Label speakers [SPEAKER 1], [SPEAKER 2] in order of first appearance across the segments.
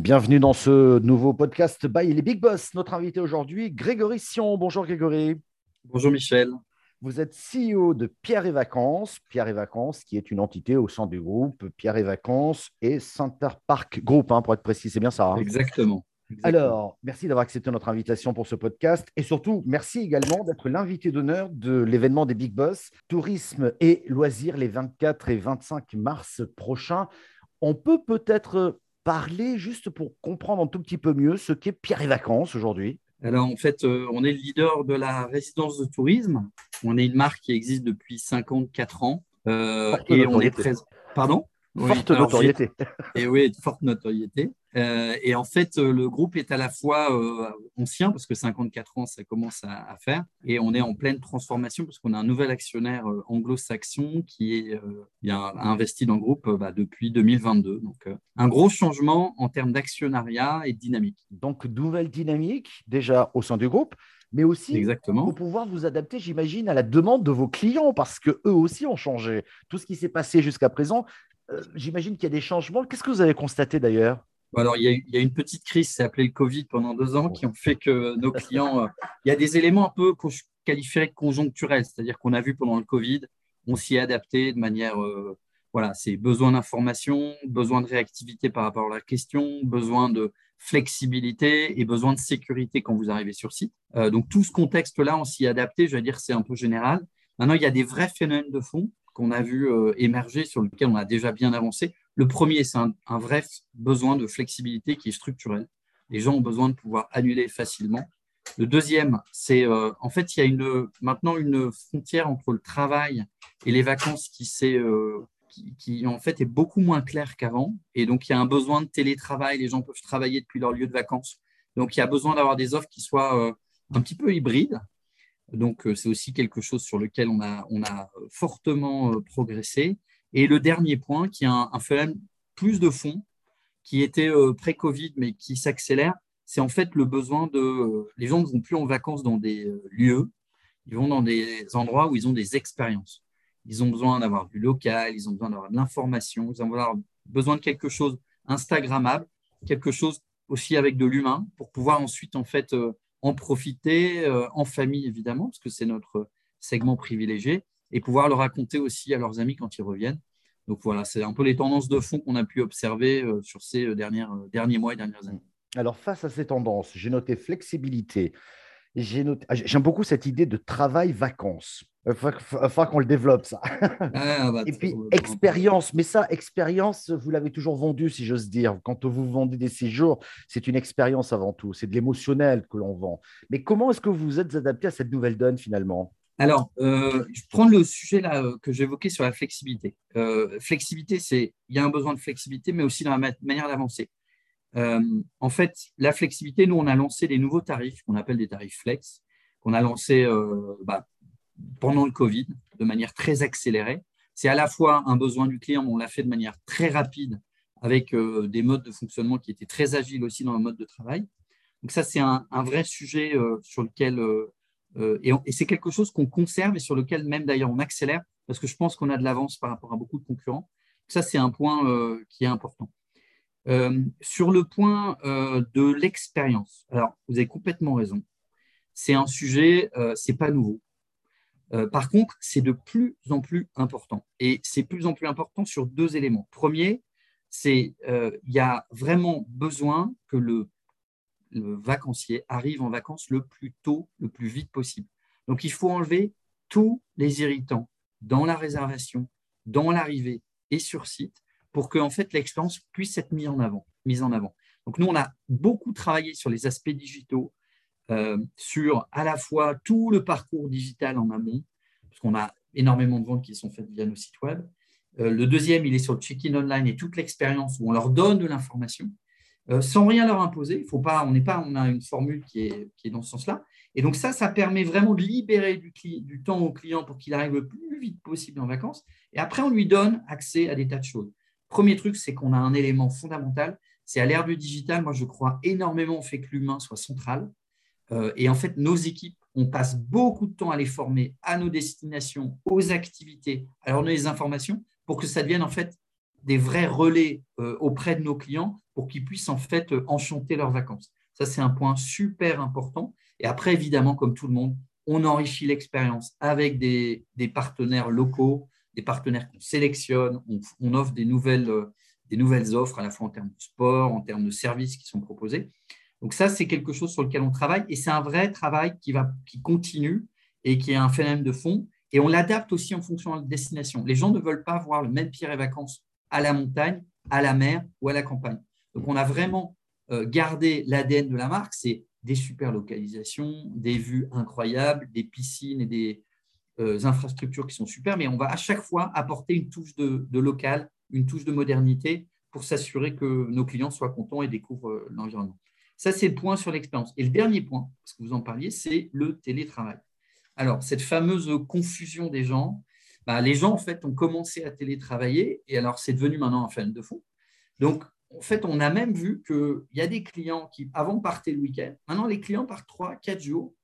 [SPEAKER 1] Bienvenue dans ce nouveau podcast by les Big Boss. Notre invité aujourd'hui, Grégory Sion. Bonjour Grégory.
[SPEAKER 2] Bonjour Michel.
[SPEAKER 1] Vous êtes CEO de Pierre et Vacances. Pierre et Vacances, qui est une entité au sein du groupe Pierre et Vacances et Center Park Group, hein, pour être précis. C'est bien ça.
[SPEAKER 2] Hein? Exactement.
[SPEAKER 1] Alors, merci d'avoir accepté notre invitation pour ce podcast et surtout, merci également d'être l'invité d'honneur de l'événement des Big Boss, Tourisme et Loisirs les 24 et 25 mars prochains. On peut peut-être parler juste pour comprendre un tout petit peu mieux ce qu'est Pierre et Vacances aujourd'hui
[SPEAKER 2] alors, en fait, euh, on est le leader de la résidence de tourisme. On est une marque qui existe depuis 54 ans.
[SPEAKER 1] Euh, et on est présent.
[SPEAKER 2] Pardon?
[SPEAKER 1] Forte notoriété.
[SPEAKER 2] Et oui, forte notoriété. Euh, et en fait, euh, le groupe est à la fois euh, ancien, parce que 54 ans, ça commence à, faire, et on est en pleine transformation, parce qu'on a un nouvel actionnaire anglo-saxon qui est, a investi dans le groupe bah, depuis 2022. Donc, un gros changement en termes d'actionnariat et de dynamique.
[SPEAKER 1] Donc, nouvelle dynamique, déjà au sein du groupe, mais aussi
[SPEAKER 2] Exactement.
[SPEAKER 1] pour pouvoir vous adapter, j'imagine, à la demande de vos clients, parce qu'eux aussi ont changé. Tout ce qui s'est passé jusqu'à présent, euh, j'imagine qu'il y a des changements. Qu'est-ce que vous avez constaté d'ailleurs?
[SPEAKER 2] Alors, il y, a, une petite crise, c'est appelé le Covid pendant deux ans, qui ont fait que nos clients. Euh, il y a des éléments un peu de conjoncturels, c'est-à-dire qu'on a vu pendant le Covid, on s'y est adapté de manière. Euh, voilà, c'est besoin d'information, besoin de réactivité par rapport à la question, besoin de flexibilité et besoin de sécurité quand vous arrivez sur site. donc, tout ce contexte-là, on s'y est adapté, je vais dire, c'est un peu général. Maintenant, il y a des vrais phénomènes de fond qu'on a vu euh, émerger, sur lequel on a déjà bien avancé. Le premier, c'est un, vrai besoin de flexibilité qui est structurel. Les gens ont besoin de pouvoir annuler facilement. Le deuxième, c'est euh, en fait, il y a une, maintenant une frontière entre le travail et les vacances qui, euh, qui, en fait est beaucoup moins claire qu'avant. Et donc, il y a un besoin de télétravail. Les gens peuvent travailler depuis leur lieu de vacances. Donc, il y a besoin d'avoir des offres qui soient un petit peu hybrides. Donc, euh, c'est aussi quelque chose sur lequel on a, a fortement euh, progressé. Et le dernier point, qui est un, un phénomène plus de fond, qui était euh, pré-Covid, mais qui s'accélère, c'est en fait le besoin de... Les gens ne vont plus en vacances dans des lieux, ils vont dans des endroits où ils ont des expériences. Ils ont besoin d'avoir du local, ils ont besoin d'avoir de l'information, ils ont besoin de quelque chose Instagrammable, quelque chose aussi avec de l'humain pour pouvoir ensuite en fait en profiter euh, en famille, évidemment, parce que c'est notre segment privilégié, et pouvoir le raconter aussi à leurs amis quand ils reviennent. Donc voilà, c'est un peu les tendances de fond qu'on a pu observer euh, sur ces euh, dernières, derniers mois et dernières années.
[SPEAKER 1] Alors face à ces tendances, j'ai noté flexibilité, J'aime beaucoup cette idée de travail-vacances. Il faudra qu'on le développe, ça. Ah, bah, Et puis, expérience. Mais ça, expérience, vous l'avez toujours vendu, si j'ose dire. Quand vous vendez des séjours, c'est une expérience avant tout. C'est de l'émotionnel que l'on vend. Mais comment est-ce que vous vous êtes adapté à cette nouvelle donne, finalement?
[SPEAKER 2] Alors, euh, je prends le sujet là euh, que j'évoquais sur la flexibilité. Euh, flexibilité, c'est il y a un besoin de flexibilité, mais aussi dans la manière d'avancer. Euh, en fait, la flexibilité, nous, on a lancé des nouveaux tarifs qu'on appelle des tarifs flex, qu'on a lancés euh, bah, pendant le Covid de manière très accélérée. C'est à la fois un besoin du client, mais on l'a fait de manière très rapide avec euh, des modes de fonctionnement qui étaient très agiles aussi dans le mode de travail. Donc ça, c'est un, vrai sujet sur lequel, et, et c'est quelque chose qu'on conserve et sur lequel même d'ailleurs on accélère, parce que je pense qu'on a de l'avance par rapport à beaucoup de concurrents. Ça, c'est un point qui est important. Euh, sur le point euh, de l'expérience, alors vous avez complètement raison. C'est un sujet, euh, c'est pas nouveau. par contre, c'est de plus en plus important. Et c'est plus en plus important sur deux éléments. Premier, c'est il y a vraiment besoin que le vacancier arrive en vacances le plus tôt, le plus vite possible. Donc, il faut enlever tous les irritants dans la réservation, dans l'arrivée et sur site pour que en fait, l'expérience puisse être mise en avant. Mise en avant. Donc nous, on a beaucoup travaillé sur les aspects digitaux, euh, sur à la fois tout le parcours digital en amont, parce qu'on a énormément de ventes qui sont faites via nos sites web. Euh, le deuxième, il est sur le check-in online et toute l'expérience où on leur donne de l'information euh, sans rien leur imposer. Faut pas, on pas, on a une formule qui est, qui est dans ce sens-là. Et donc ça, ça permet vraiment de libérer du, du temps au client pour qu'il arrive le plus vite possible en vacances. Et après, on lui donne accès à des tas de choses. Premier truc, c'est qu'on a un élément fondamental. C'est à l'ère du digital, moi je crois énormément au fait que l'humain soit central. Euh, et en fait, nos équipes, on passe beaucoup de temps à les former à nos destinations, aux activités, à leur donner des informations pour que ça devienne en fait des vrais relais euh, auprès de nos clients pour qu'ils puissent en fait enchanter leurs vacances. Ça, c'est un point super important. Et après, évidemment, comme tout le monde, on enrichit l'expérience avec des, partenaires locaux, des partenaires qu'on sélectionne, on, offre des nouvelles, des nouvelles offres à la fois en termes de sport, en termes de services qui sont proposés. Donc ça, c'est quelque chose sur lequel on travaille et c'est un vrai travail qui, va, qui continue et qui est un phénomène de fond. Et on l'adapte aussi en fonction de la destination. Les gens ne veulent pas voir le même Pierre et Vacances à la montagne, à la mer ou à la campagne. Donc on a vraiment euh, gardé l'ADN de la marque, c'est des super localisations, des vues incroyables, des piscines et des euh, infrastructures qui sont super, mais on va à chaque fois apporter une touche de, local, une touche de modernité pour s'assurer que nos clients soient contents et découvrent euh, l'environnement. Ça, c'est le point sur l'expérience. Et le dernier point, parce que vous en parliez, c'est le télétravail. Alors, cette fameuse confusion des gens, bah, les gens, en fait, ont commencé à télétravailler et alors c'est devenu maintenant un phénomène de fond. Donc, en fait, on a même vu qu'il y a des clients qui, avant, partaient le week-end. Maintenant, les clients partent 3, 4 jours.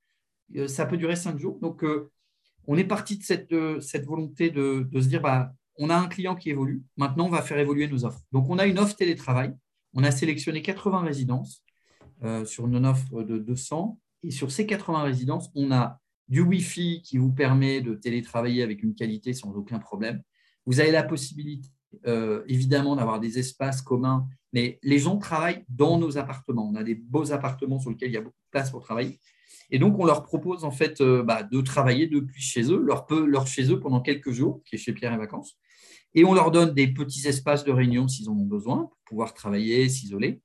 [SPEAKER 2] Euh, ça peut durer 5 jours. Donc, euh, on est parti de cette, euh, volonté de, de, se dire, bah, on a un client qui évolue. Maintenant, on va faire évoluer nos offres. Donc, on a une offre télétravail. On a sélectionné 80 résidences. Euh, sur une offre de 200. Et sur ces 80 résidences, on a du Wi-Fi qui vous permet de télétravailler avec une qualité sans aucun problème. Vous avez la possibilité, euh, évidemment, d'avoir des espaces communs, mais les gens travaillent dans nos appartements. On a des beaux appartements sur lesquels il y a beaucoup de place pour travailler. Et donc, on leur propose en fait euh, bah, de travailler depuis chez eux, leur, leur chez eux pendant quelques jours, qui est chez Pierre et Vacances. Et on leur donne des petits espaces de réunion s'ils en ont besoin pour pouvoir travailler, s'isoler.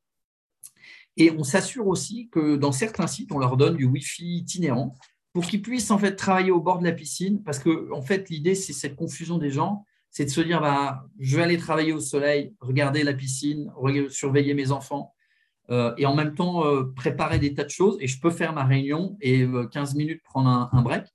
[SPEAKER 2] Et on s'assure aussi que dans certains sites, on leur donne du Wi-Fi itinérant pour qu'ils puissent en fait travailler au bord de la piscine. Parce que en fait, l'idée, c'est cette confusion des gens, c'est de se dire bah, je vais aller travailler au soleil, regarder la piscine, surveiller mes enfants. Euh, et en même temps euh, préparer des tas de choses et je peux faire ma réunion et 15 euh, minutes prendre un, break.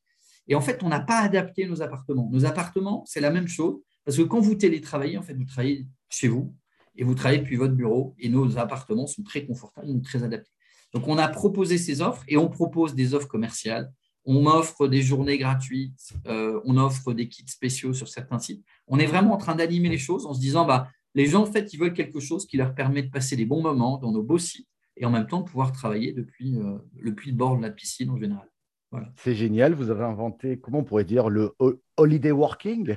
[SPEAKER 2] Et en fait, on n'a pas adapté nos appartements. Nos appartements, c'est la même chose parce que quand vous télétravaillez, en fait, vous travaillez chez vous, et vous travaillez depuis votre bureau et nos appartements sont très confortables, très adaptés. Donc, on a proposé ces offres et on propose des offres commerciales. On offre des journées gratuites, on offre des kits spéciaux sur certains sites. On est vraiment en train d'animer les choses en se disant, bah, les gens, en fait, ils veulent quelque chose qui leur permet de passer des bons moments dans nos beaux sites et en même temps de pouvoir travailler depuis, euh, depuis le bord de la piscine en général.
[SPEAKER 1] C'est génial, vous avez inventé, comment on pourrait dire, le holiday working?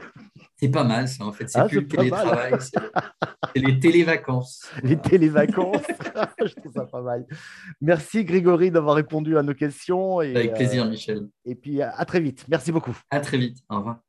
[SPEAKER 2] C'est pas mal ça, en fait. C'est ah, plus le télétravail, c'est les télévacances.
[SPEAKER 1] Les télévacances, je trouve ça pas mal. Merci Grégory d'avoir répondu à nos questions.
[SPEAKER 2] Et, Avec plaisir, euh, Michel.
[SPEAKER 1] Et puis à très vite. Merci beaucoup.
[SPEAKER 2] À très vite. Au revoir.